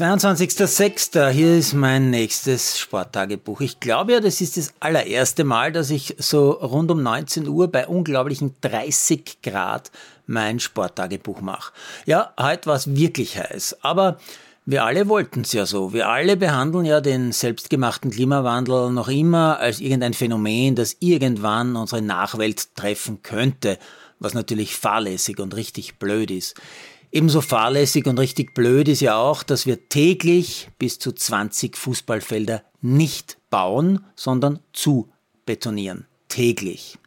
22.06. Hier ist mein nächstes Sporttagebuch. Ich glaube ja, das ist das allererste Mal, dass ich so rund um 19 Uhr bei unglaublichen 30 Grad mein Sporttagebuch mache. Ja, heute war es wirklich heiß, aber wir alle wollten es ja so. Wir alle behandeln ja den selbstgemachten Klimawandel noch immer als irgendein Phänomen, das irgendwann unsere Nachwelt treffen könnte, was natürlich fahrlässig und richtig blöd ist. Ebenso fahrlässig und richtig blöd ist ja auch, dass wir täglich bis zu 20 Fußballfelder nicht bauen, sondern zu betonieren. Täglich.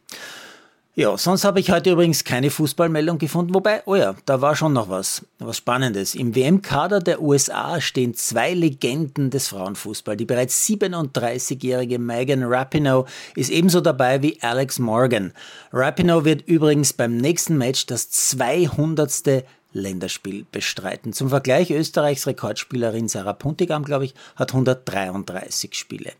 Ja, sonst habe ich heute übrigens keine Fußballmeldung gefunden, wobei, oh ja, da war schon noch was, was Spannendes. Im WM-Kader der USA stehen zwei Legenden des Frauenfußballs. Die bereits 37-jährige Megan Rapinoe ist ebenso dabei wie Alex Morgan. Rapinoe wird übrigens beim nächsten Match das 200. Länderspiel bestreiten. Zum Vergleich, Österreichs Rekordspielerin Sarah Puntigam, glaube ich, hat 133 Spiele.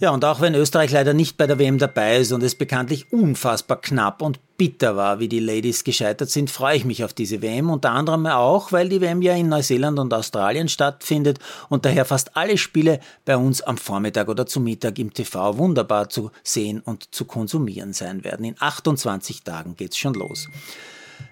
Ja, und auch wenn Österreich leider nicht bei der WM dabei ist und es bekanntlich unfassbar knapp und bitter war, wie die Ladies gescheitert sind, freue ich mich auf diese WM. Unter anderem auch, weil die WM ja in Neuseeland und Australien stattfindet und daher fast alle Spiele bei uns am Vormittag oder zum Mittag im TV wunderbar zu sehen und zu konsumieren sein werden. In 28 Tagen geht's schon los.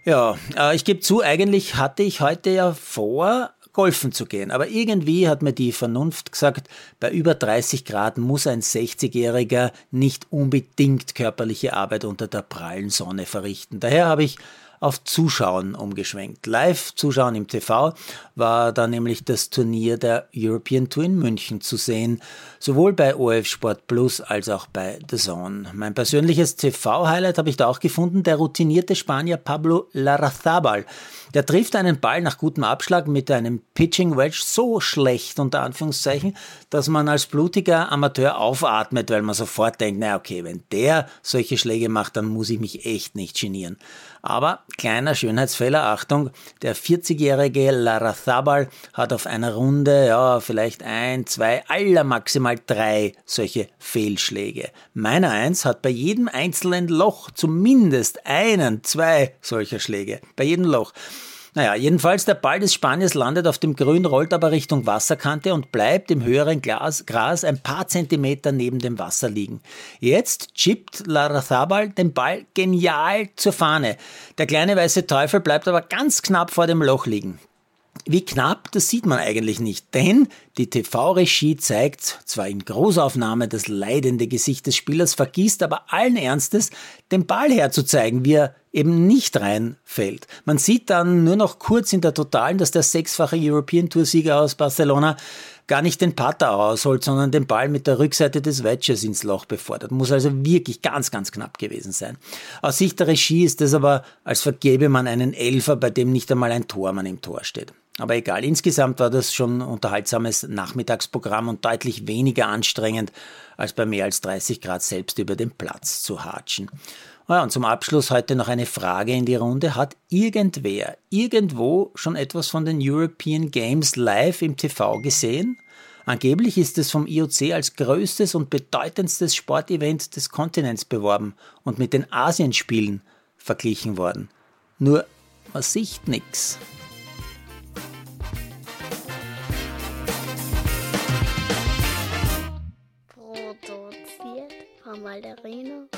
Ja, äh, ich gebe zu, eigentlich hatte ich heute ja vor, golfen zu gehen. Aber irgendwie hat mir die Vernunft gesagt, bei über 30 Grad muss ein 60-Jähriger nicht unbedingt körperliche Arbeit unter der prallen Sonne verrichten. Daher habe ich auf Zuschauen umgeschwenkt. Live zuschauen im TV war da nämlich das Turnier der European Tour in München zu sehen, sowohl bei OF Sport Plus als auch bei The Zone. Mein persönliches TV-Highlight habe ich da auch gefunden, der routinierte Spanier Pablo Larrazabal. Der trifft einen Ball nach gutem Abschlag mit einem Pitching Wedge so schlecht, unter Anführungszeichen, dass man als blutiger Amateur aufatmet, weil man sofort denkt, na okay, wenn der solche Schläge macht, dann muss ich mich echt nicht genieren. Aber kleiner Schönheitsfehler, Achtung, der 40-jährige Larrazabal hat auf einer Runde, ja, vielleicht ein, zwei, aller maximal drei solche Fehlschläge. Meiner eins hat bei jedem einzelnen Loch zumindest einen, zwei solcher Schläge. Bei jedem Loch. Naja, jedenfalls der Ball des Spaniers landet auf dem Grün, rollt aber Richtung Wasserkante und bleibt im höheren Glas, Gras ein paar Zentimeter neben dem Wasser liegen. Jetzt chippt Larrazabal den Ball genial zur Fahne. Der kleine weiße Teufel bleibt aber ganz knapp vor dem Loch liegen. Wie knapp, das sieht man eigentlich nicht, denn die TV-Regie zeigt zwar in Großaufnahme das leidende Gesicht des Spielers, vergisst aber allen Ernstes, den Ball herzuzeigen, wie er eben nicht reinfällt. Man sieht dann nur noch kurz in der Totalen, dass der sechsfache European Tour-Sieger aus Barcelona gar nicht den Putter ausholt, sondern den Ball mit der Rückseite des Wedges ins Loch befordert. Muss also wirklich ganz, ganz knapp gewesen sein. Aus Sicht der Regie ist es aber, als vergebe man einen Elfer, bei dem nicht einmal ein Tormann im Tor steht. Aber egal, insgesamt war das schon unterhaltsames Nachmittagsprogramm und deutlich weniger anstrengend, als bei mehr als 30 Grad selbst über den Platz zu hatschen. Ja, und zum Abschluss heute noch eine Frage in die Runde. Hat irgendwer irgendwo schon etwas von den European Games live im TV gesehen? Angeblich ist es vom IOC als größtes und bedeutendstes Sportevent des Kontinents beworben und mit den Asienspielen verglichen worden. Nur man sieht nichts. Produziert von Malderino